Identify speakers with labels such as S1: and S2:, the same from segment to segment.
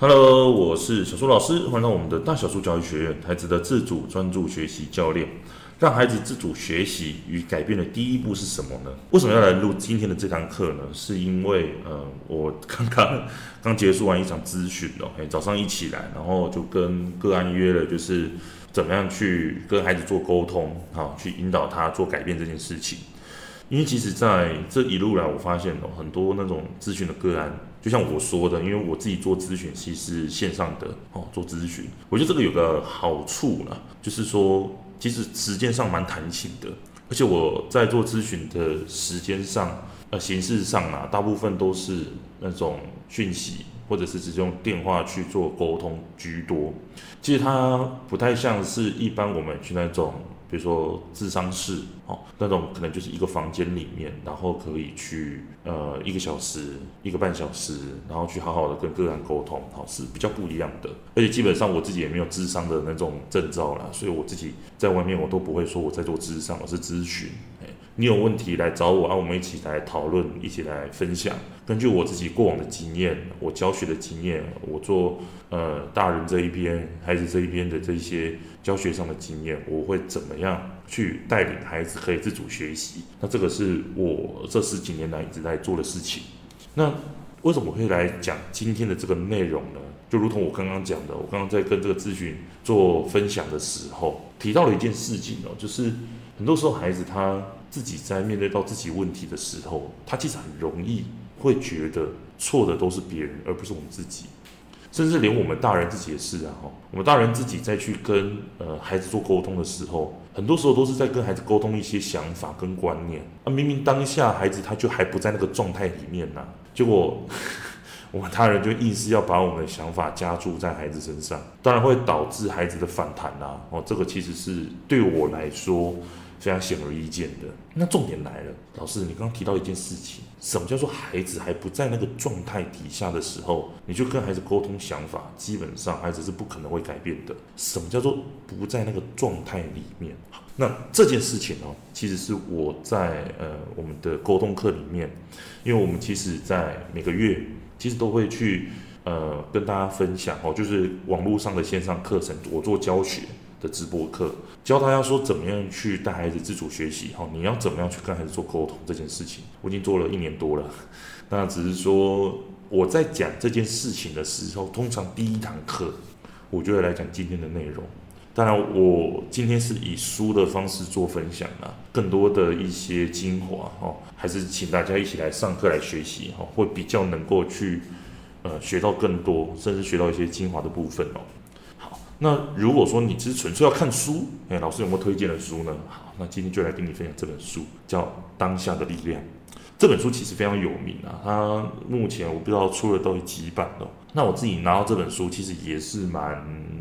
S1: Hello，我是小苏老师，欢迎到我们的大小苏教育学院，孩子的自主专注学习教练。让孩子自主学习与改变的第一步是什么呢？为什么要来录今天的这堂课呢？是因为呃，我刚刚刚结束完一场咨询哦，诶，早上一起来，然后就跟个案约了，就是怎么样去跟孩子做沟通，好，去引导他做改变这件事情。因为其实在这一路来，我发现哦，很多那种咨询的个案，就像我说的，因为我自己做咨询，其实是线上的哦，做咨询，我觉得这个有个好处啦，就是说。其实时间上蛮弹性的，而且我在做咨询的时间上，呃，形式上啊，大部分都是那种讯息，或者是直接用电话去做沟通居多。其实它不太像是一般我们去那种。比如说智商室哦，那种可能就是一个房间里面，然后可以去呃一个小时、一个半小时，然后去好好的跟个人沟通，好，是比较不一样的。而且基本上我自己也没有智商的那种证照啦，所以我自己在外面我都不会说我在做智商，我是咨询。你有问题来找我啊，我们一起来讨论，一起来分享。根据我自己过往的经验，我教学的经验，我做呃大人这一边、孩子这一边的这些教学上的经验，我会怎么样去带领孩子可以自主学习？那这个是我这十几年来一直在做的事情。那为什么会来讲今天的这个内容呢？就如同我刚刚讲的，我刚刚在跟这个咨询做分享的时候，提到了一件事情哦，就是很多时候孩子他。自己在面对到自己问题的时候，他其实很容易会觉得错的都是别人，而不是我们自己。甚至连我们大人自己也是啊，哈，我们大人自己再去跟呃孩子做沟通的时候，很多时候都是在跟孩子沟通一些想法跟观念。啊，明明当下孩子他就还不在那个状态里面呢，结果 我们大人就硬是要把我们的想法加注在孩子身上，当然会导致孩子的反弹啊。哦，这个其实是对我来说。非常显而易见的。那重点来了，老师，你刚刚提到一件事情，什么叫做孩子还不在那个状态底下的时候，你就跟孩子沟通想法，基本上孩子是不可能会改变的。什么叫做不在那个状态里面？那这件事情哦，其实是我在呃我们的沟通课里面，因为我们其实在每个月其实都会去呃跟大家分享哦，就是网络上的线上课程，我做教学。的直播课教大家说怎么样去带孩子自主学习，哈，你要怎么样去跟孩子做沟通这件事情，我已经做了一年多了。那只是说我在讲这件事情的时候，通常第一堂课我就会来讲今天的内容。当然，我今天是以书的方式做分享啊，更多的一些精华哈，还是请大家一起来上课来学习哈，会比较能够去呃学到更多，甚至学到一些精华的部分哦。那如果说你只是纯粹要看书，哎，老师有没有推荐的书呢？好，那今天就来跟你分享这本书，叫《当下的力量》。这本书其实非常有名啊，它目前我不知道出了到底几版了。那我自己拿到这本书，其实也是蛮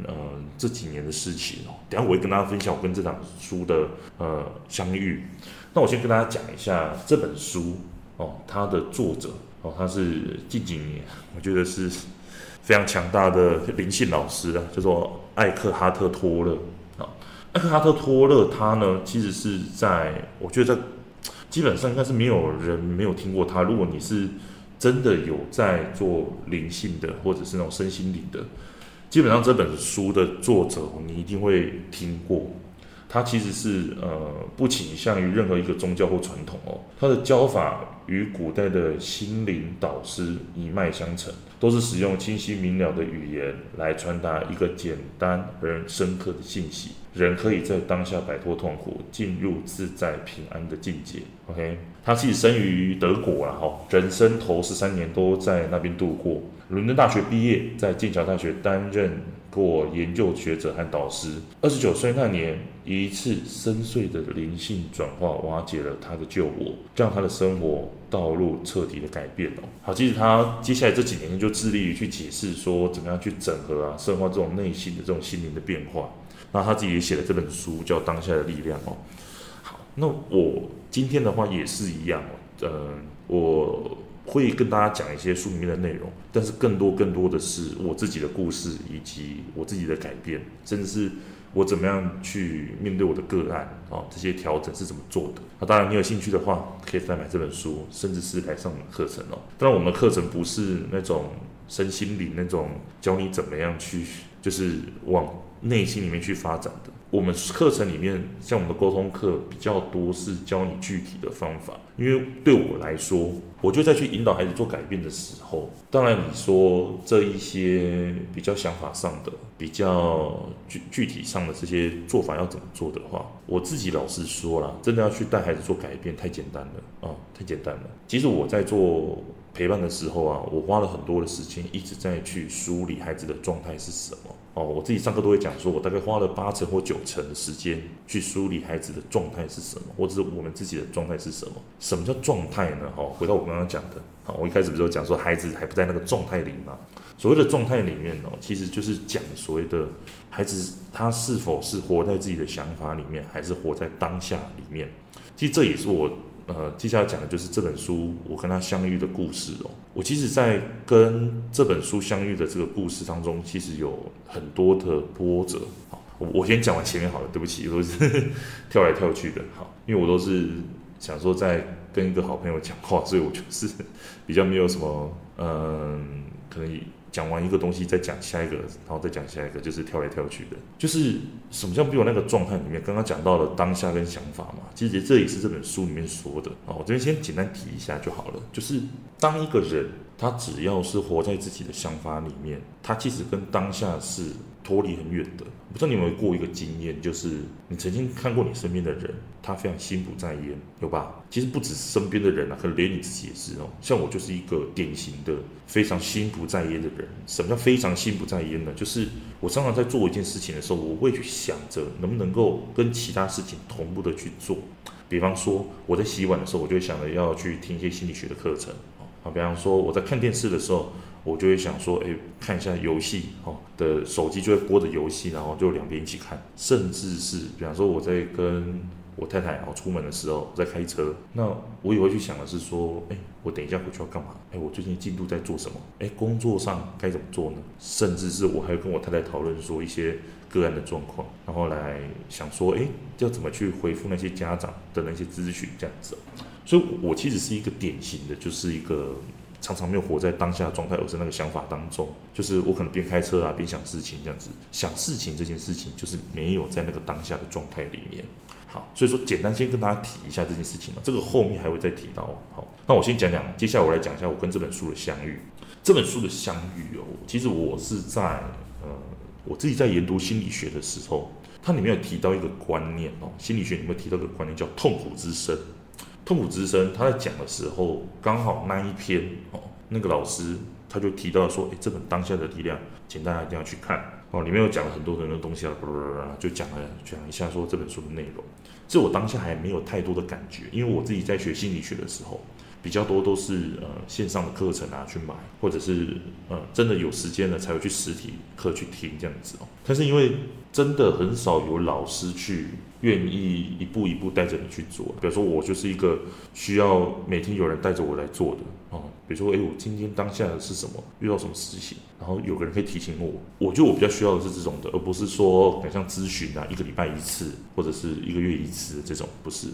S1: 呃这几年的事情哦。等下我会跟大家分享我跟这本书的呃相遇。那我先跟大家讲一下这本书哦，它的作者哦，他是近几年我觉得是。非常强大的灵性老师啊，叫做艾克哈特·托勒啊。艾克哈特·托勒他呢，其实是在我觉得在基本上应该是没有人没有听过他。如果你是真的有在做灵性的，或者是那种身心灵的，基本上这本书的作者你一定会听过。他其实是呃不倾向于任何一个宗教或传统哦，他的教法与古代的心灵导师一脉相承，都是使用清晰明了的语言来传达一个简单而深刻的信息，人可以在当下摆脱痛苦，进入自在平安的境界。OK，他其实生于德国啦，哈，人生头十三年都在那边度过，伦敦大学毕业，在剑桥大学担任。过研究学者和导师，二十九岁那年，一次深邃的灵性转化瓦解了他的旧我，让他的生活道路彻底的改变哦。好，其实他接下来这几年就致力于去解释说，怎么样去整合啊，深化这种内心的这种心灵的变化。那他自己也写了这本书，叫《当下的力量》哦。好，那我今天的话也是一样，呃，我。会跟大家讲一些书里面的内容，但是更多更多的是我自己的故事，以及我自己的改变，甚至是我怎么样去面对我的个案啊，这些调整是怎么做的。那当然，你有兴趣的话，可以再买这本书，甚至是来上的课程哦。当然，我们的课程不是那种身心灵那种教你怎么样去，就是往内心里面去发展的。我们课程里面，像我们的沟通课比较多是教你具体的方法，因为对我来说，我就在去引导孩子做改变的时候，当然你说这一些比较想法上的、比较具具体上的这些做法要怎么做的话，我自己老实说啦，真的要去带孩子做改变太简单了啊，太简单了。其实我在做陪伴的时候啊，我花了很多的时间一直在去梳理孩子的状态是什么。哦，我自己上课都会讲说，我大概花了八成或九成的时间去梳理孩子的状态是什么，或者是我们自己的状态是什么。什么叫状态呢？哈，回到我刚刚讲的，啊，我一开始不是讲说孩子还不在那个状态里吗？所谓的状态里面哦，其实就是讲所谓的孩子他是否是活在自己的想法里面，还是活在当下里面。其实这也是我。呃，接下来讲的就是这本书我跟他相遇的故事哦。我其实，在跟这本书相遇的这个故事当中，其实有很多的波折。好，我我先讲完前面好了，对不起，都是 跳来跳去的。好，因为我都是想说在跟一个好朋友讲话，所以我就是比较没有什么，嗯、可能。讲完一个东西，再讲下一个，然后再讲下一个，就是跳来跳去的。就是什么叫比我那个状态里面，刚刚讲到了当下跟想法嘛，其实这也是这本书里面说的啊。我这边先简单提一下就好了。就是当一个人他只要是活在自己的想法里面，他其实跟当下是脱离很远的。不知道你有没有过一个经验，就是你曾经看过你身边的人，他非常心不在焉，有吧？其实不止身边的人啊，可能连你自己也是哦。像我就是一个典型的非常心不在焉的人。什么叫非常心不在焉呢？就是我常常在做一件事情的时候，我会去想着能不能够跟其他事情同步的去做。比方说我在洗碗的时候，我就会想着要去听一些心理学的课程。啊，比方说我在看电视的时候。我就会想说，哎，看一下游戏，哦，的手机就会播着游戏，然后就两边一起看。甚至是，比方说我在跟我太太哦出门的时候，在开车，那我也会去想的是说，哎，我等一下回去要干嘛？哎，我最近进度在做什么？哎，工作上该怎么做呢？甚至是我还会跟我太太讨论说一些个案的状况，然后来想说，哎，要怎么去回复那些家长的那些咨询这样子。所以，我其实是一个典型的，就是一个。常常没有活在当下的状态，而是那个想法当中，就是我可能边开车啊边想事情这样子，想事情这件事情就是没有在那个当下的状态里面。好，所以说简单先跟大家提一下这件事情嘛，这个后面还会再提到。好，那我先讲讲，接下来我来讲一下我跟这本书的相遇。这本书的相遇哦，其实我是在呃我自己在研读心理学的时候，它里面有提到一个观念哦，心理学里面提到一个观念叫痛苦之声。痛苦之声，他在讲的时候，刚好那一篇哦，那个老师他就提到说，诶，这本当下的力量，请大家一定要去看哦，里面有讲了很多的那个东西啊，就讲了讲一下说这本书的内容。这我当下还没有太多的感觉，因为我自己在学心理学的时候，比较多都是呃线上的课程啊去买，或者是呃真的有时间了才会去实体课去听这样子哦。但是因为真的很少有老师去。愿意一步一步带着你去做，比如说我就是一个需要每天有人带着我来做的哦。比如说，诶，我今天当下的是什么？遇到什么事情？然后有个人可以提醒我。我觉得我比较需要的是这种的，而不是说很像咨询啊，一个礼拜一次或者是一个月一次这种，不是。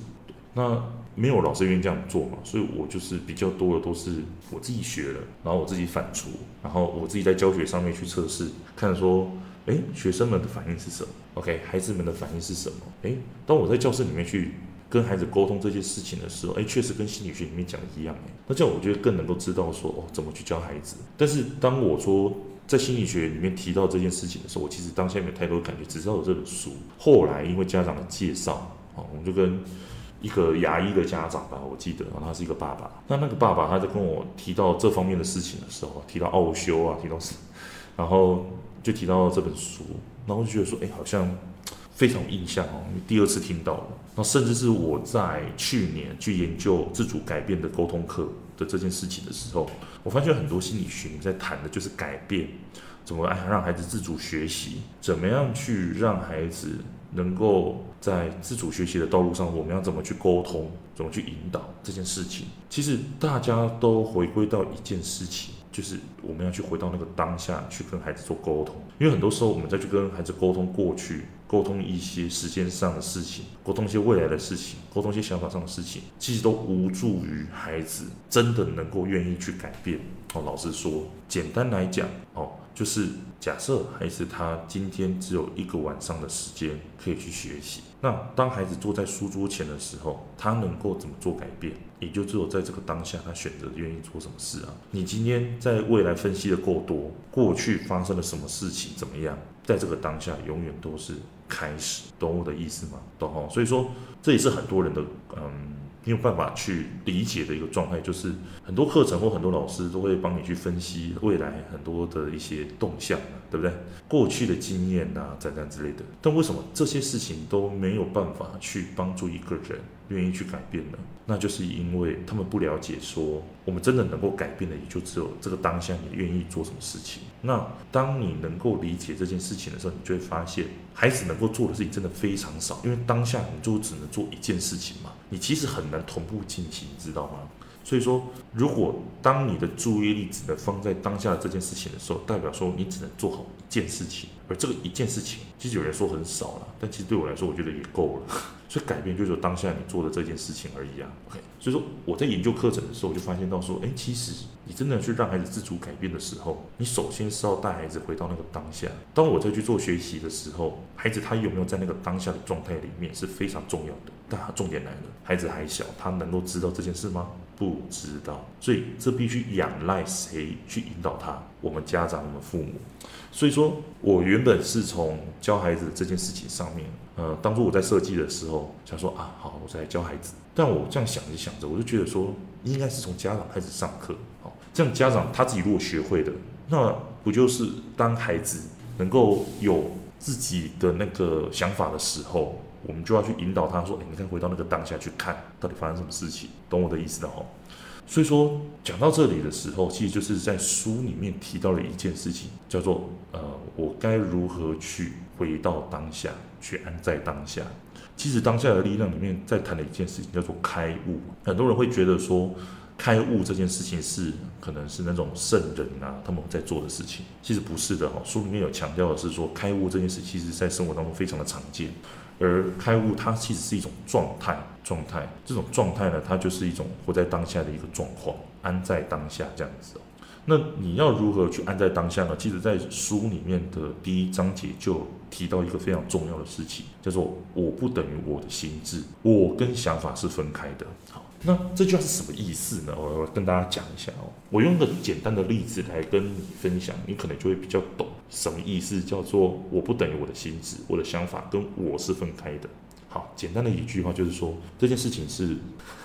S1: 那没有老师愿意这样做嘛，所以我就是比较多的都是我自己学了，然后我自己反刍，然后我自己在教学上面去测试，看说。诶，学生们的反应是什么？OK，孩子们的反应是什么？诶，当我在教室里面去跟孩子沟通这些事情的时候，诶，确实跟心理学里面讲的一样。诶，那这样我觉得更能够知道说哦，怎么去教孩子。但是当我说在心理学里面提到这件事情的时候，我其实当下没有太多感觉，只知道有这本书。后来因为家长的介绍，哦，我们就跟一个牙医的家长吧，我记得，然后他是一个爸爸。那那个爸爸他在跟我提到这方面的事情的时候，提到奥修啊，提到什么，然后。就提到这本书，然后就觉得说，哎，好像非常有印象哦。第二次听到了，然后甚至是我在去年去研究自主改变的沟通课的这件事情的时候，我发现很多心理学在谈的就是改变，怎么让孩子自主学习，怎么样去让孩子能够在自主学习的道路上，我们要怎么去沟通，怎么去引导这件事情。其实大家都回归到一件事情。就是我们要去回到那个当下去跟孩子做沟通，因为很多时候我们再去跟孩子沟通过去，沟通一些时间上的事情，沟通一些未来的事情，沟通一些想法上的事情，其实都无助于孩子真的能够愿意去改变。哦，老实说，简单来讲，哦。就是假设孩子他今天只有一个晚上的时间可以去学习，那当孩子坐在书桌前的时候，他能够怎么做改变？你就只有在这个当下，他选择愿意做什么事啊？你今天在未来分析的够多，过去发生了什么事情怎么样？在这个当下，永远都是开始，懂我的意思吗？懂哦。所以说，这也是很多人的嗯。没有办法去理解的一个状态，就是很多课程或很多老师都会帮你去分析未来很多的一些动向，对不对？过去的经验啊，等等之类的。但为什么这些事情都没有办法去帮助一个人愿意去改变呢？那就是因为他们不了解，说我们真的能够改变的，也就只有这个当下，你愿意做什么事情。那当你能够理解这件事情的时候，你就会发现，孩子能够做的事情真的非常少，因为当下你就只能做一件事情嘛，你其实很难同步进行，知道吗？所以说，如果当你的注意力只能放在当下这件事情的时候，代表说你只能做好一件事情，而这个一件事情，其实有人说很少了，但其实对我来说，我觉得也够了。所以改变就是当下你做的这件事情而已啊。OK，所以说我在研究课程的时候，我就发现到说，哎，其实你真的去让孩子自主改变的时候，你首先是要带孩子回到那个当下。当我在去做学习的时候，孩子他有没有在那个当下的状态里面是非常重要的。但重点来了，孩子还小，他能够知道这件事吗？不知道。所以这必须仰赖谁去引导他？我们家长，我们父母。所以说我原本是从教孩子这件事情上面。呃，当初我在设计的时候，想说啊，好，我再来教孩子。但我这样想着想着，我就觉得说，应该是从家长开始上课，好，这样家长他自己如果学会的，那不就是当孩子能够有自己的那个想法的时候，我们就要去引导他说，哎，你看回到那个当下去看，到底发生什么事情，懂我的意思的哦。所以说，讲到这里的时候，其实就是在书里面提到了一件事情，叫做呃，我该如何去回到当下，去安在当下。其实当下的力量里面在谈的一件事情叫做开悟。很多人会觉得说，开悟这件事情是可能是那种圣人啊他们在做的事情，其实不是的哈。书里面有强调的是说，开悟这件事其实在生活当中非常的常见。而开悟，它其实是一种状态，状态。这种状态呢，它就是一种活在当下的一个状况，安在当下这样子。那你要如何去安在当下呢？其实，在书里面的第一章节就提到一个非常重要的事情，叫做“我不等于我的心智，我跟想法是分开的”。好，那这句话是什么意思呢？我要跟大家讲一下哦。我用个简单的例子来跟你分享，你可能就会比较懂什么意思，叫做“我不等于我的心智，我的想法跟我是分开的”。好，简单的一句话就是说，这件事情是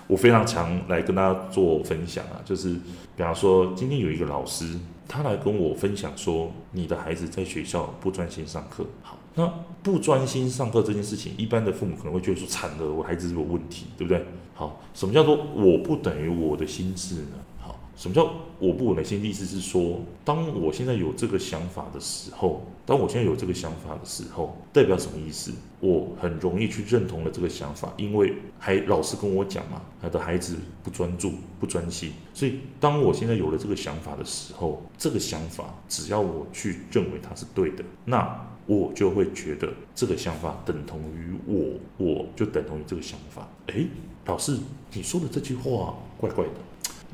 S1: 我非常常来跟大家做分享啊。就是比方说，今天有一个老师，他来跟我分享说，你的孩子在学校不专心上课。好，那不专心上课这件事情，一般的父母可能会觉得说，惨了，我孩子是有问题，对不对？好，什么叫做我不等于我的心智呢？好什么叫我不稳的心？意思是说，当我现在有这个想法的时候，当我现在有这个想法的时候，代表什么意思？我很容易去认同了这个想法，因为还老师跟我讲嘛，他的孩子不专注、不专心，所以当我现在有了这个想法的时候，这个想法只要我去认为它是对的，那我就会觉得这个想法等同于我，我就等同于这个想法。诶，老师，你说的这句话怪怪的。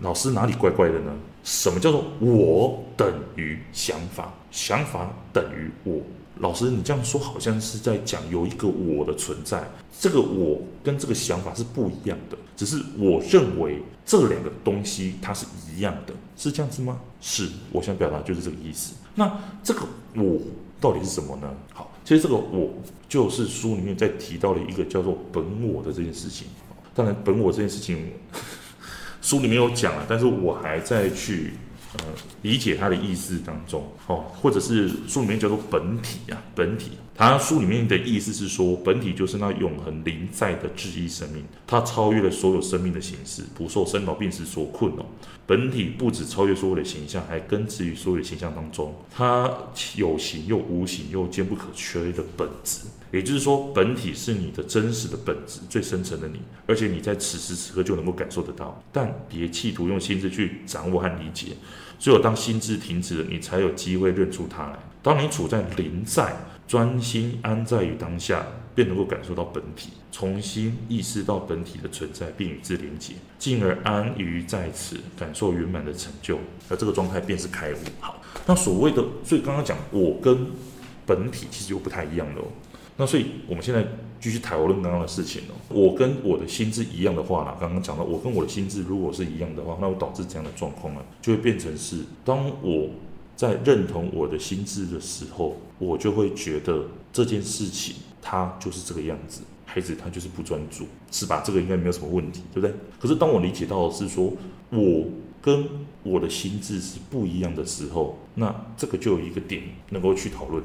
S1: 老师哪里怪怪的呢？什么叫做我等于想法，想法等于我？老师，你这样说好像是在讲有一个我的存在，这个我跟这个想法是不一样的，只是我认为这两个东西它是一样的，是这样子吗？是，我想表达就是这个意思。那这个我到底是什么呢？好，其实这个我就是书里面在提到了一个叫做本我的这件事情。当然，本我这件事情。书里面有讲了，但是我还在去呃理解它的意思当中哦，或者是书里面叫做本体啊，本体他书里面的意思是说，本体就是那永恒临在的至一生命，它超越了所有生命的形式，不受生老病死所困哦。本体不止超越所有的形象，还根植于所有的形象当中。它有形又无形又坚不可缺的本质，也就是说，本体是你的真实的本质，最深层的你，而且你在此时此刻就能够感受得到。但别企图用心智去掌握和理解，只有当心智停止了，你才有机会认出它来。当你处在临在。专心安在于当下，便能够感受到本体，重新意识到本体的存在，并与之连接，进而安于在此，感受圆满的成就。而这个状态便是开悟。好，那所谓的，所以刚刚讲我跟本体其实又不太一样的哦。那所以我们现在继续讨论刚刚的事情哦。我跟我的心智一样的话呢，刚刚讲到我跟我的心智如果是一样的话，那会导致怎样的状况呢，就会变成是当我。在认同我的心智的时候，我就会觉得这件事情他就是这个样子，孩子他就是不专注，是吧？这个应该没有什么问题，对不对？可是当我理解到的是说，我跟我的心智是不一样的时候，那这个就有一个点能够去讨论。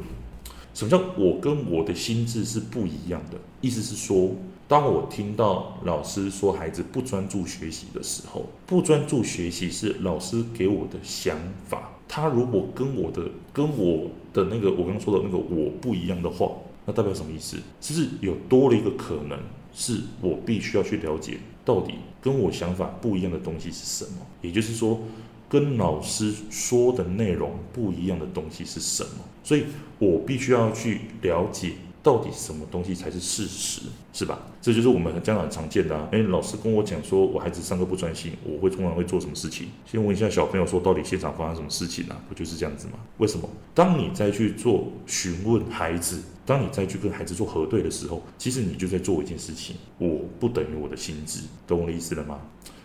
S1: 什么叫我跟我的心智是不一样的？意思是说，当我听到老师说孩子不专注学习的时候，不专注学习是老师给我的想法。他如果跟我的跟我的那个我刚刚说的那个我不一样的话，那代表什么意思？是不是有多了一个可能，是我必须要去了解到底跟我想法不一样的东西是什么？也就是说，跟老师说的内容不一样的东西是什么？所以我必须要去了解。到底什么东西才是事实，是吧？这就是我们家长很常见的啊。诶，老师跟我讲说，我孩子上课不专心，我会通常会做什么事情？先问一下小朋友说，到底现场发生什么事情啊？不就是这样子吗？为什么？当你再去做询问孩子，当你再去跟孩子做核对的时候，其实你就在做一件事情，我不等于我的心智，懂我的意思了吗？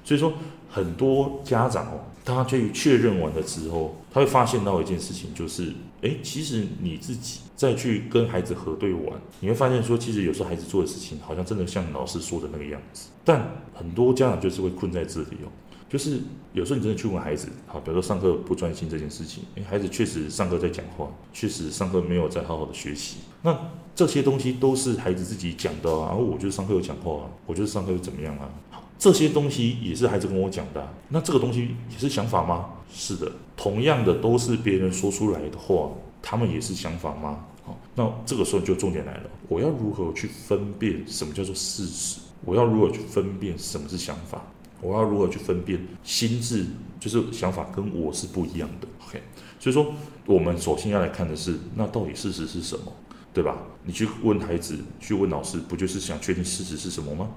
S1: 所以说，很多家长哦，他去确认完了之后，他会发现到一件事情，就是，诶，其实你自己再去跟孩子核对完，你会发现说，其实有时候孩子做的事情，好像真的像老师说的那个样子。但很多家长就是会困在这里哦，就是有时候你真的去问孩子，好，比如说上课不专心这件事情，诶，孩子确实上课在讲话，确实上课没有在好好的学习，那这些东西都是孩子自己讲的啊，然后我就是上课有讲话啊，我就是上课又怎么样啊？这些东西也是孩子跟我讲的啊，那这个东西也是想法吗？是的，同样的都是别人说出来的话，他们也是想法吗？好，那这个时候就重点来了，我要如何去分辨什么叫做事实？我要如何去分辨什么是想法？我要如何去分辨心智就是想法跟我是不一样的？OK，所以说我们首先要来看的是，那到底事实是什么？对吧？你去问孩子，去问老师，不就是想确定事实是什么吗？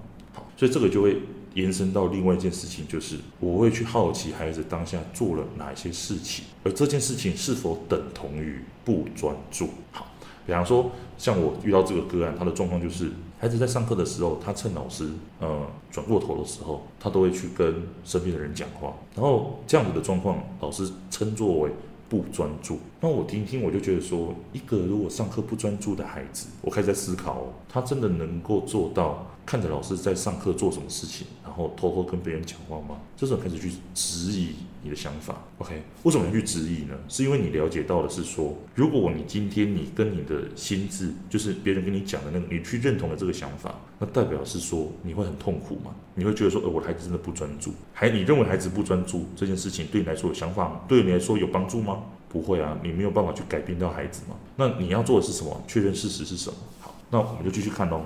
S1: 所以这个就会。延伸到另外一件事情，就是我会去好奇孩子当下做了哪些事情，而这件事情是否等同于不专注。好，比方说像我遇到这个个案，他的状况就是孩子在上课的时候，他趁老师呃转过头的时候，他都会去跟身边的人讲话，然后这样子的状况，老师称作为不专注。那我听听，我就觉得说，一个如果上课不专注的孩子，我开始在思考，他真的能够做到？看着老师在上课做什么事情，然后偷偷跟别人讲话吗？这时候开始去质疑你的想法。OK，为什么要去质疑呢？是因为你了解到的是说，如果你今天你跟你的心智，就是别人跟你讲的那个，你去认同了这个想法，那代表是说你会很痛苦吗？你会觉得说，呃，我的孩子真的不专注？还你认为孩子不专注这件事情对你来说有想法吗？对你来说有帮助吗？不会啊，你没有办法去改变到孩子嘛。那你要做的是什么？确认事实是什么？好，那我们就继续看喽。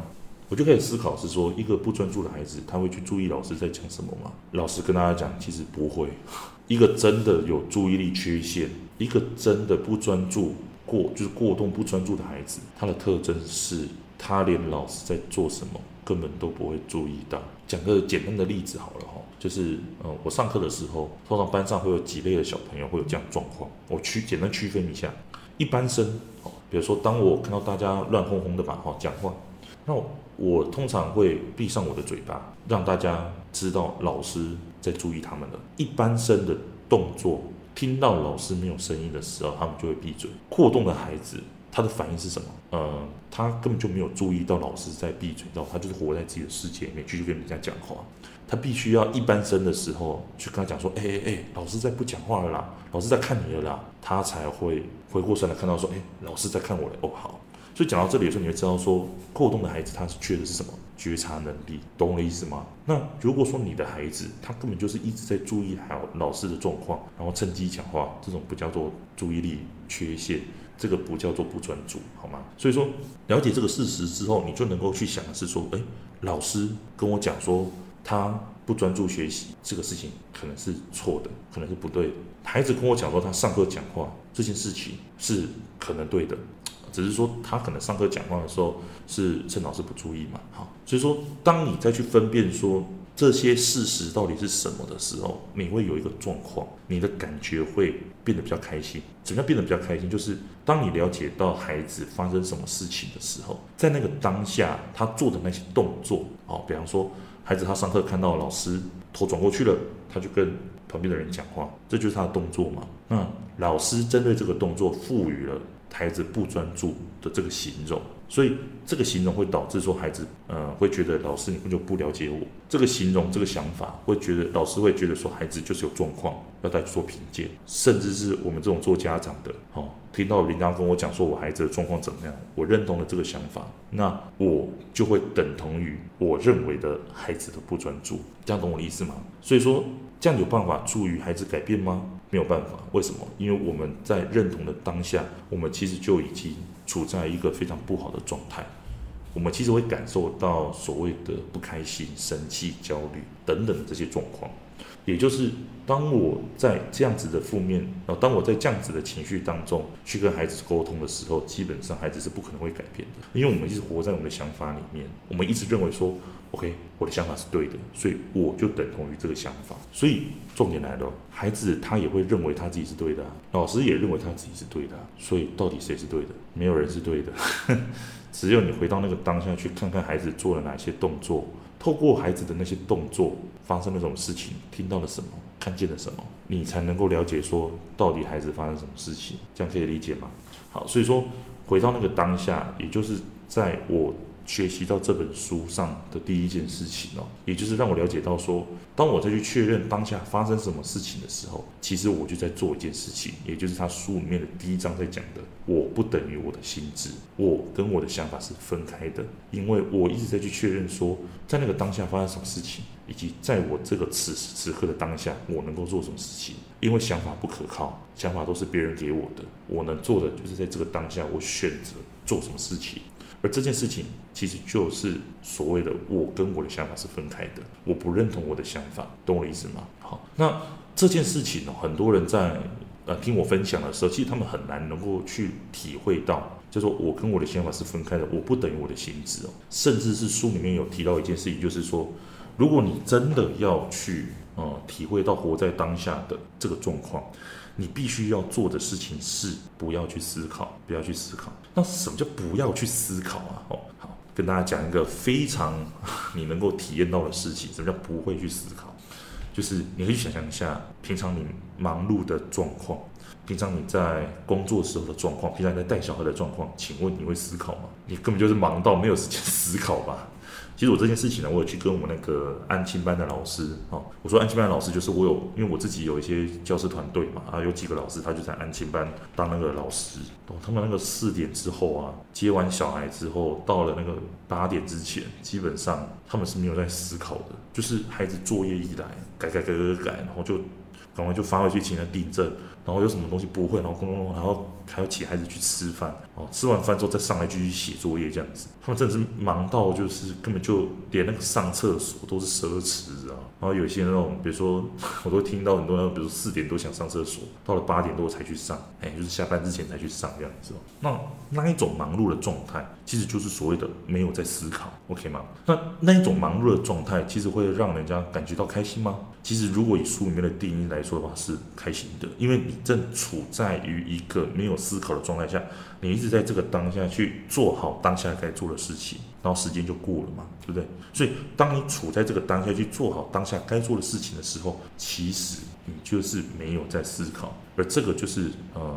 S1: 我就可以思考是说，一个不专注的孩子，他会去注意老师在讲什么吗？老师跟大家讲，其实不会。一个真的有注意力缺陷，一个真的不专注过，就是过动不专注的孩子，他的特征是，他连老师在做什么根本都不会注意到。讲个简单的例子好了哈，就是呃，我上课的时候，通常班上会有几类的小朋友会有这样状况，我区简单区分一下，一般生，比如说当我看到大家乱哄哄的吧，哈，讲话，那我。我通常会闭上我的嘴巴，让大家知道老师在注意他们了。一般生的动作，听到老师没有声音的时候，他们就会闭嘴。过动的孩子，他的反应是什么？呃，他根本就没有注意到老师在闭嘴，然后他就是活在自己的世界里面，继续跟人家讲话。他必须要一般生的时候去跟他讲说：“哎哎哎，老师在不讲话了啦，老师在看你了啦。”他才会回过神来看到说：“哎，老师在看我了。”哦，好。所以讲到这里的时候，你会知道说，过动的孩子他是缺的是什么？觉察能力，懂我的意思吗？那如果说你的孩子他根本就是一直在注意好老师的状况，然后趁机讲话，这种不叫做注意力缺陷，这个不叫做不专注，好吗？所以说，了解这个事实之后，你就能够去想的是说，诶，老师跟我讲说他不专注学习，这个事情可能是错的，可能是不对的。孩子跟我讲说他上课讲话这件事情是可能对的。只是说他可能上课讲话的时候是趁老师不注意嘛，好，所以说当你再去分辨说这些事实到底是什么的时候，你会有一个状况，你的感觉会变得比较开心。怎么样变得比较开心？就是当你了解到孩子发生什么事情的时候，在那个当下他做的那些动作，哦，比方说孩子他上课看到老师头转过去了，他就跟旁边的人讲话，这就是他的动作嘛。那老师针对这个动作赋予了。孩子不专注的这个形容，所以这个形容会导致说孩子，呃，会觉得老师你根本就不了解我。这个形容，这个想法，会觉得老师会觉得说孩子就是有状况，要再做评鉴，甚至是我们这种做家长的，哦，听到领导跟我讲说我孩子的状况怎么样，我认同了这个想法，那我就会等同于我认为的孩子的不专注，这样懂我的意思吗？所以说。这样有办法助于孩子改变吗？没有办法。为什么？因为我们在认同的当下，我们其实就已经处在一个非常不好的状态。我们其实会感受到所谓的不开心、生气、焦虑等等这些状况。也就是当我在这样子的负面，呃，当我在这样子的情绪当中去跟孩子沟通的时候，基本上孩子是不可能会改变的，因为我们一直活在我们的想法里面，我们一直认为说。OK，我的想法是对的，所以我就等同于这个想法。所以重点来了，孩子他也会认为他自己是对的，老师也认为他自己是对的。所以到底谁是对的？没有人是对的，只有你回到那个当下去看看孩子做了哪些动作，透过孩子的那些动作发生了什么事情，听到了什么，看见了什么，你才能够了解说到底孩子发生什么事情。这样可以理解吗？好，所以说回到那个当下，也就是在我。学习到这本书上的第一件事情哦，也就是让我了解到说，当我再去确认当下发生什么事情的时候，其实我就在做一件事情，也就是他书里面的第一章在讲的，我不等于我的心智，我跟我的想法是分开的，因为我一直在去确认说，在那个当下发生什么事情，以及在我这个此时此刻的当下，我能够做什么事情，因为想法不可靠，想法都是别人给我的，我能做的就是在这个当下，我选择做什么事情。而这件事情其实就是所谓的我跟我的想法是分开的，我不认同我的想法，懂我的意思吗？好，那这件事情呢，很多人在呃听我分享的时候，其实他们很难能够去体会到，就是说我跟我的想法是分开的，我不等于我的心智哦。甚至是书里面有提到一件事情，就是说，如果你真的要去呃体会到活在当下的这个状况。你必须要做的事情是不要去思考，不要去思考。那什么叫不要去思考啊？哦，跟大家讲一个非常 你能够体验到的事情。什么叫不会去思考？就是你可以想象一下，平常你忙碌的状况，平常你在工作时候的状况，平常你在带小孩的状况，请问你会思考吗？你根本就是忙到没有时间思考吧？其实我这件事情呢，我有去跟我们那个安亲班的老师啊，我说安亲班的老师就是我有，因为我自己有一些教师团队嘛，啊，有几个老师他就在安亲班当那个老师，哦他们那个四点之后啊，接完小孩之后，到了那个八点之前，基本上他们是没有在思考的，就是孩子作业一来，改改改改改，然后就然后就发回去请他订正，然后有什么东西不会，然后公公，然后还要请孩子去吃饭，哦，吃完饭之后再上来继续写作业这样子。他们真的是忙到就是根本就连那个上厕所都是奢侈啊。然后有些那种，比如说 我都听到很多人，比如说四点多想上厕所，到了八点多才去上，哎，就是下班之前才去上这样子。那那一种忙碌的状态，其实就是所谓的没有在思考，OK 吗？那那一种忙碌的状态，其实会让人家感觉到开心吗？其实如果以书里面的定义来说的话，是开心的，因为你正处在于一个没有思考的状态下。你一直在这个当下去做好当下该做的事情，然后时间就过了嘛，对不对？所以当你处在这个当下去做好当下该做的事情的时候，其实你就是没有在思考，而这个就是呃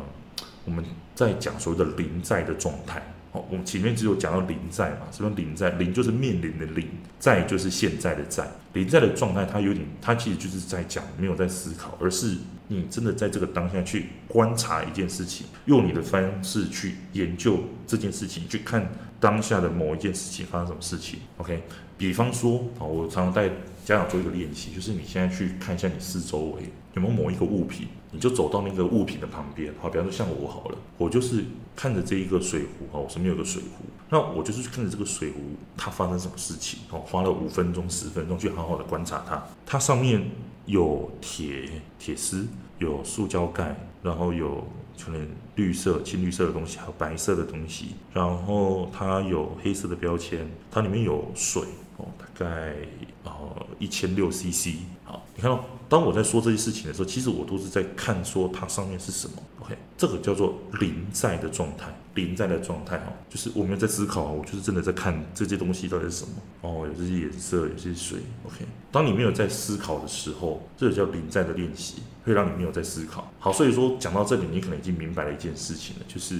S1: 我们在讲所谓的临在的状态。哦，我们前面只有讲到临在嘛，什么临在？临就是面临的临，在就是现在的在。临在的状态，它有点，它其实就是在讲没有在思考，而是你真的在这个当下去观察一件事情，用你的方式去研究这件事情，去看当下的某一件事情发生什么事情。OK，比方说啊，我常常带家长做一个练习，就是你现在去看一下你四周围有没有某一个物品，你就走到那个物品的旁边。好，比方说像我好了，我就是看着这一个水壶啊，我身边有个水壶，那我就是看着这个水壶它发生什么事情。哦，花了五分钟、十分钟去好好的观察它，它上面。有铁铁丝，有塑胶盖，然后有可能绿色、青绿色的东西，还有白色的东西，然后它有黑色的标签，它里面有水哦，大概呃一千六 CC。好，你看到，当我在说这些事情的时候，其实我都是在看说它上面是什么。OK，这个叫做临在的状态。临在的状态哦，就是我没有在思考，我就是真的在看这些东西到底是什么哦，有这些颜色，有些水。OK，当你没有在思考的时候，这个叫临在的练习，会让你没有在思考。好，所以说讲到这里，你可能已经明白了一件事情了，就是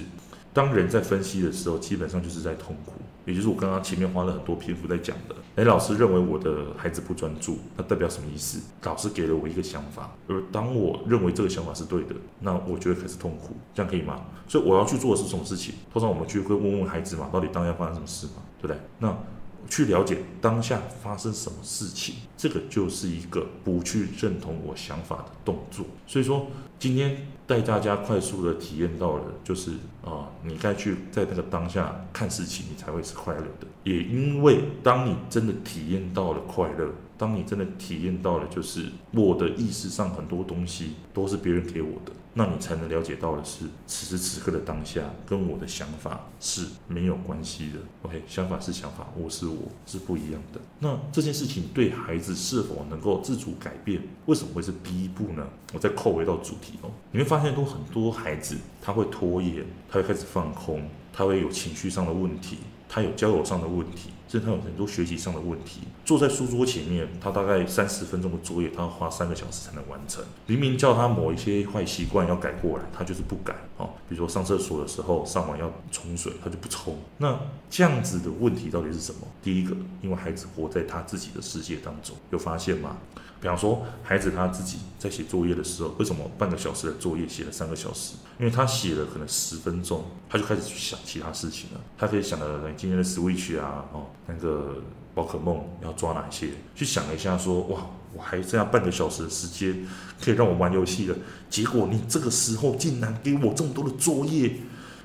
S1: 当人在分析的时候，基本上就是在痛苦。也就是我刚刚前面花了很多篇幅在讲的，诶，老师认为我的孩子不专注，那代表什么意思？老师给了我一个想法，而当我认为这个想法是对的，那我就会开始痛苦，这样可以吗？所以我要去做的是什么事情？通常我们去会问问孩子嘛，到底当下发生什么事嘛，对不对？那。去了解当下发生什么事情，这个就是一个不去认同我想法的动作。所以说，今天带大家快速的体验到了，就是啊、你该去在那个当下看事情，你才会是快乐的。也因为当你真的体验到了快乐。当你真的体验到了，就是我的意识上很多东西都是别人给我的，那你才能了解到的是，此时此刻的当下跟我的想法是没有关系的。OK，想法是想法，我是我，是不一样的。那这件事情对孩子是否能够自主改变，为什么会是第一步呢？我再扣回到主题哦，你会发现都很多孩子他会拖延，他会开始放空，他会有情绪上的问题。他有交友上的问题，甚至他有很多学习上的问题。坐在书桌前面，他大概三十分钟的作业，他要花三个小时才能完成。明明叫他某一些坏习惯要改过来，他就是不改。哦，比如说上厕所的时候上完要冲水，他就不冲。那这样子的问题到底是什么？第一个，因为孩子活在他自己的世界当中，有发现吗？比方说，孩子他自己在写作业的时候，为什么半个小时的作业写了三个小时？因为他写了可能十分钟，他就开始去想其他事情了。他可以想了今天的 Switch 啊，哦，那个宝可梦要抓哪些？去想一下说，哇，我还剩下半个小时的时间可以让我玩游戏了。结果你这个时候竟然给我这么多的作业。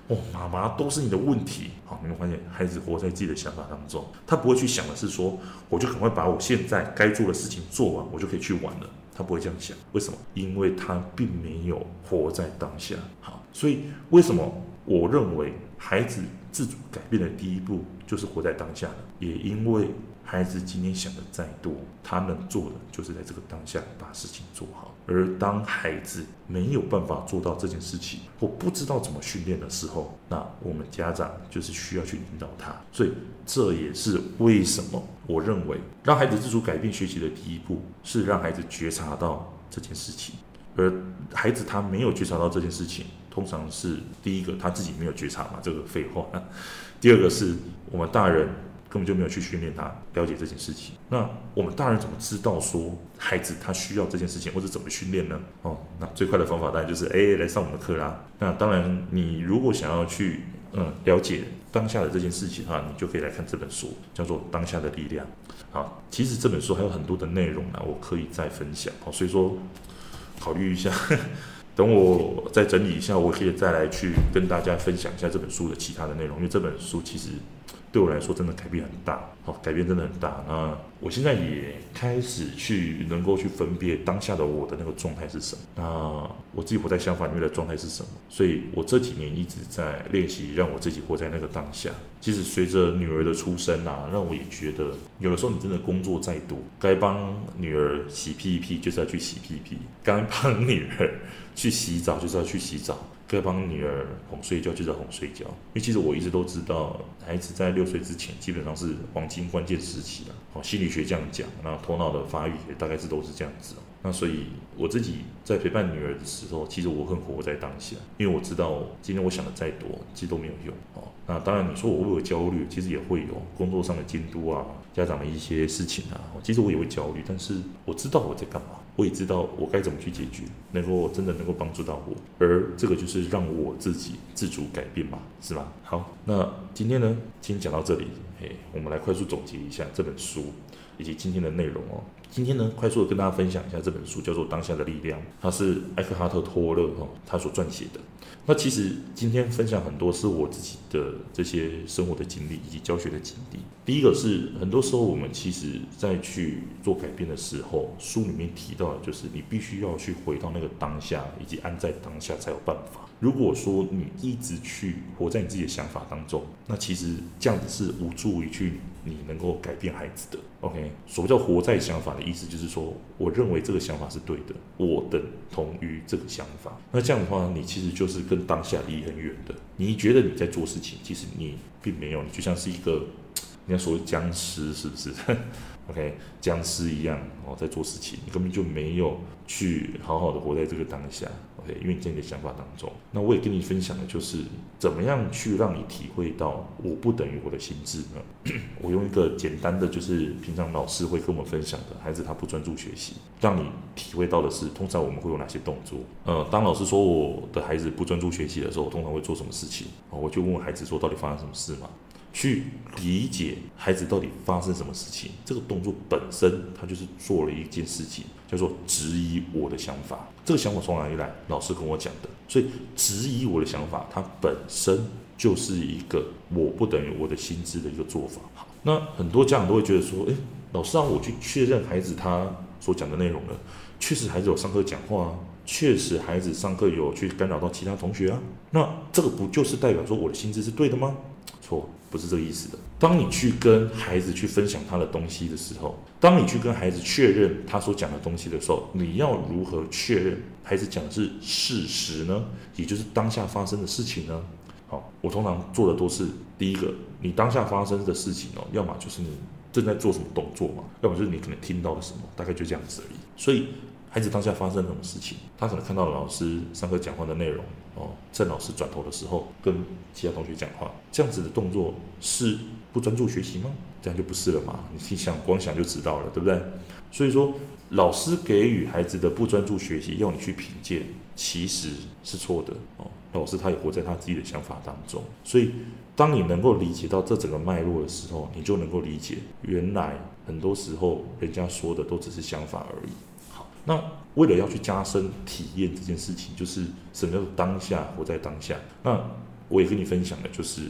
S1: 哦，妈妈都是你的问题。好，你会发现孩子活在自己的想法当中，他不会去想的是说，我就赶快把我现在该做的事情做完，我就可以去玩了。他不会这样想，为什么？因为他并没有活在当下。好，所以为什么我认为孩子自主改变的第一步就是活在当下？也因为。孩子今天想的再多，他能做的就是在这个当下把事情做好。而当孩子没有办法做到这件事情，或不知道怎么训练的时候，那我们家长就是需要去引导他。所以这也是为什么我认为让孩子自主改变学习的第一步是让孩子觉察到这件事情。而孩子他没有觉察到这件事情，通常是第一个他自己没有觉察嘛，这个废话。第二个是我们大人。根本就没有去训练他了解这件事情。那我们大人怎么知道说孩子他需要这件事情，或者怎么训练呢？哦，那最快的方法当然就是哎，来上我们的课啦。那当然，你如果想要去嗯了解当下的这件事情的话，你就可以来看这本书，叫做《当下的力量》。好，其实这本书还有很多的内容呢，我可以再分享。好，所以说考虑一下，等我再整理一下，我可以再来去跟大家分享一下这本书的其他的内容，因为这本书其实。对我来说，真的改变很大，好，改变真的很大。那我现在也开始去能够去分别当下的我的那个状态是什么，那我自己活在想法里面的状态是什么。所以我这几年一直在练习，让我自己活在那个当下。其实随着女儿的出生啊，让我也觉得，有的时候你真的工作再多，该帮女儿洗屁屁就是要去洗屁屁，该帮女儿去洗澡就是要去洗澡。该帮女儿哄睡觉就在哄睡觉，因为其实我一直都知道，孩子在六岁之前基本上是黄金关键时期了。哦，心理学这样讲，那头脑的发育也大概是都是这样子。那所以我自己在陪伴女儿的时候，其实我很活在当下，因为我知道今天我想的再多，其实都没有用哦。那当然你说我会有焦虑，其实也会有工作上的监督啊，家长的一些事情啊，其实我也会焦虑，但是我知道我在干嘛，我也知道我该怎么去解决，能够真的能够帮助到我，而这个就是让我自己自主改变嘛，是吧？好，那今天呢，先讲到这里，嘿，我们来快速总结一下这本书。以及今天的内容哦，今天呢，快速的跟大家分享一下这本书，叫做《当下的力量》，它是艾克哈特·托勒哈他所撰写的。那其实今天分享很多是我自己的这些生活的经历以及教学的经历。第一个是很多时候我们其实在去做改变的时候，书里面提到的就是你必须要去回到那个当下，以及安在当下才有办法。如果说你一直去活在你自己的想法当中，那其实这样子是无助于去你能够改变孩子的。OK，所谓叫活在想法的意思，就是说，我认为这个想法是对的，我等同于这个想法。那这样的话，你其实就是跟当下离很远的。你觉得你在做事情，其实你并没有，你就像是一个，人家所谓僵尸，是不是？OK，僵尸一样哦，在做事情，你根本就没有去好好的活在这个当下。因为你在你的想法当中。那我也跟你分享的就是，怎么样去让你体会到我不等于我的心智呢？我用一个简单的，就是平常老师会跟我们分享的，孩子他不专注学习，让你体会到的是，通常我们会有哪些动作？呃，当老师说我的孩子不专注学习的时候，我通常会做什么事情？哦，我就问问孩子说，到底发生什么事嘛？去理解孩子到底发生什么事情，这个动作本身，他就是做了一件事情，叫做质疑我的想法。这个想法从哪里来？老师跟我讲的。所以质疑我的想法，它本身就是一个我不等于我的心智的一个做法。好，那很多家长都会觉得说，诶，老师让我去确认孩子他所讲的内容了，确实孩子有上课讲话啊，确实孩子上课有去干扰到其他同学啊，那这个不就是代表说我的心智是对的吗？错。不是这个意思的。当你去跟孩子去分享他的东西的时候，当你去跟孩子确认他所讲的东西的时候，你要如何确认孩子讲的是事实呢？也就是当下发生的事情呢？好，我通常做的都是第一个，你当下发生的事情哦，要么就是你正在做什么动作嘛，要么就是你可能听到了什么，大概就这样子而已。所以。孩子当下发生什么事情，他可能看到老师上课讲话的内容哦，趁老师转头的时候跟其他同学讲话，这样子的动作是不专注学习吗？这样就不是了嘛？你想光想就知道了，对不对？所以说，老师给予孩子的不专注学习，要你去评鉴，其实是错的哦。老师他也活在他自己的想法当中，所以当你能够理解到这整个脉络的时候，你就能够理解，原来很多时候人家说的都只是想法而已。那为了要去加深体验这件事情，就是什么叫做当下，活在当下。那我也跟你分享的就是，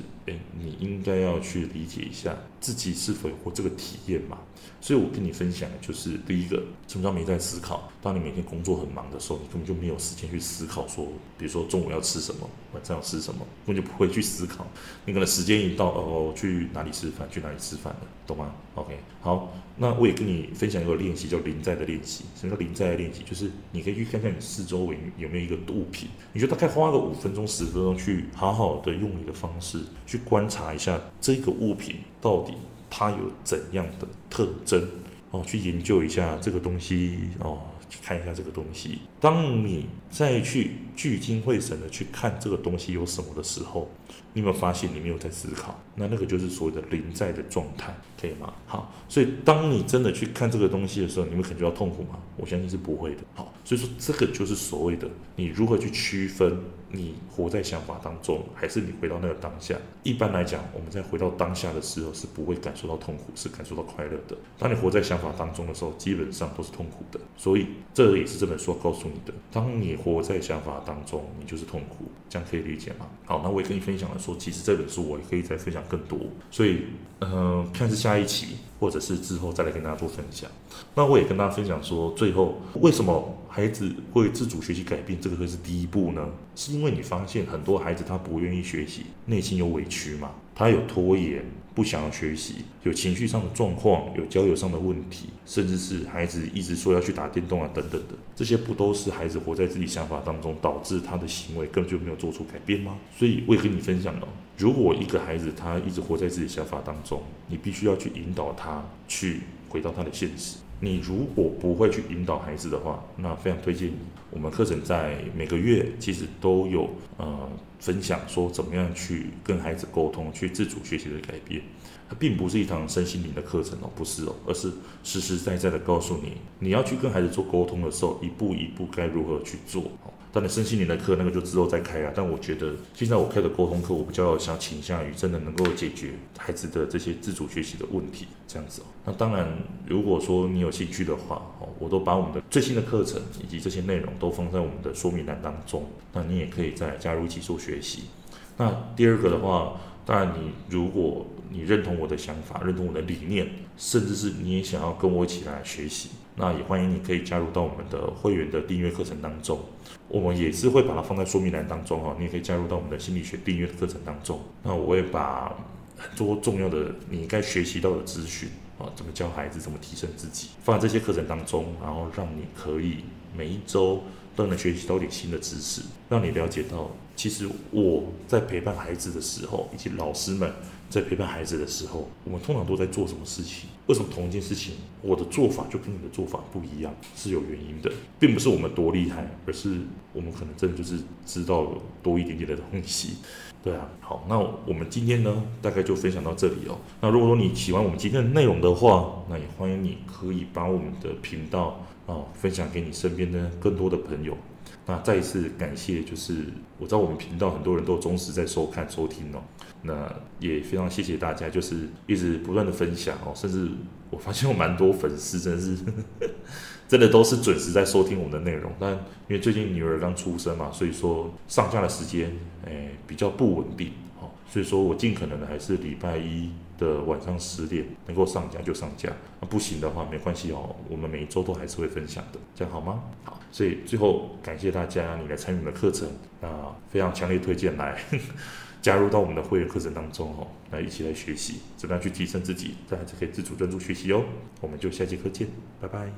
S1: 你应该要去理解一下自己是否有过这个体验嘛。所以我跟你分享的就是第一个，什么叫没在思考？当你每天工作很忙的时候，你根本就没有时间去思考说，比如说中午要吃什么，晚上要吃什么，根本就不会去思考。你可能时间一到，哦，去哪里吃饭，去哪里吃饭了，懂吗？OK，好，那我也跟你分享一个练习，叫临在的练习。什么叫临在的练习？就是你可以去看看你四周围有没有一个物品，你就大概花个五分钟、十分钟去好好的用你的方式去观察一下这个物品到底。它有怎样的特征哦？去研究一下这个东西哦，去看一下这个东西。当你再去聚精会神的去看这个东西有什么的时候，你有没有发现你没有在思考？那那个就是所谓的临在的状态，可以吗？好，所以当你真的去看这个东西的时候，你会感觉到痛苦吗？我相信是不会的。好，所以说这个就是所谓的你如何去区分。你活在想法当中，还是你回到那个当下？一般来讲，我们在回到当下的时候是不会感受到痛苦，是感受到快乐的。当你活在想法当中的时候，基本上都是痛苦的。所以，这也是这本书告诉你的：当你活在想法当中，你就是痛苦。这样可以理解吗？好，那我也跟你分享了说，其实这本书我也可以再分享更多。所以，嗯、看是下一期，或者是之后再来跟大家做分享。那我也跟大家分享说，最后为什么？孩子会自主学习改变，这个会是第一步呢？是因为你发现很多孩子他不愿意学习，内心有委屈嘛？他有拖延，不想要学习，有情绪上的状况，有交友上的问题，甚至是孩子一直说要去打电动啊等等的，这些不都是孩子活在自己想法当中，导致他的行为根本就没有做出改变吗？所以我也跟你分享了，如果一个孩子他一直活在自己想法当中，你必须要去引导他去回到他的现实。你如果不会去引导孩子的话，那非常推荐。我们课程在每个月其实都有呃分享，说怎么样去跟孩子沟通，去自主学习的改变。它并不是一堂身心灵的课程哦，不是哦，而是实实在在的告诉你，你要去跟孩子做沟通的时候，一步一步该如何去做。当然，身心灵的课那个就之后再开啊。但我觉得现在我开的沟通课，我比较想倾向于真的能够解决孩子的这些自主学习的问题，这样子哦。那当然，如果说你有兴趣的话哦，我都把我们的最新的课程以及这些内容都放在我们的说明栏当中，那你也可以再加入一起做学习。那第二个的话。当然，你如果你认同我的想法，认同我的理念，甚至是你也想要跟我一起来学习，那也欢迎你可以加入到我们的会员的订阅课程当中。我们也是会把它放在说明栏当中哈，你也可以加入到我们的心理学订阅课程当中。那我会把很多重要的你应该学习到的资讯啊，怎么教孩子，怎么提升自己，放在这些课程当中，然后让你可以每一周都能学习到点新的知识，让你了解到。其实我在陪伴孩子的时候，以及老师们在陪伴孩子的时候，我们通常都在做什么事情？为什么同一件事情，我的做法就跟你的做法不一样？是有原因的，并不是我们多厉害，而是我们可能真的就是知道了多一点点的东西。对啊，好，那我们今天呢，大概就分享到这里哦。那如果说你喜欢我们今天的内容的话，那也欢迎你可以把我们的频道啊分享给你身边的更多的朋友。那再一次感谢，就是我知道我们频道很多人都忠实在收看收听哦，那也非常谢谢大家，就是一直不断的分享哦，甚至我发现有蛮多粉丝真的是，真的都是准时在收听我们的内容，但因为最近女儿刚出生嘛，所以说上架的时间诶比较不稳定哦，所以说我尽可能的还是礼拜一的晚上十点能够上架就上架，那不行的话没关系哦，我们每一周都还是会分享的，这样好吗？好。所以最后感谢大家你来参与我们的课程，那非常强烈推荐来 加入到我们的会员课程当中哦，来一起来学习，怎么样去提升自己，大家就可以自主专注学习哦。我们就下节课见，拜拜。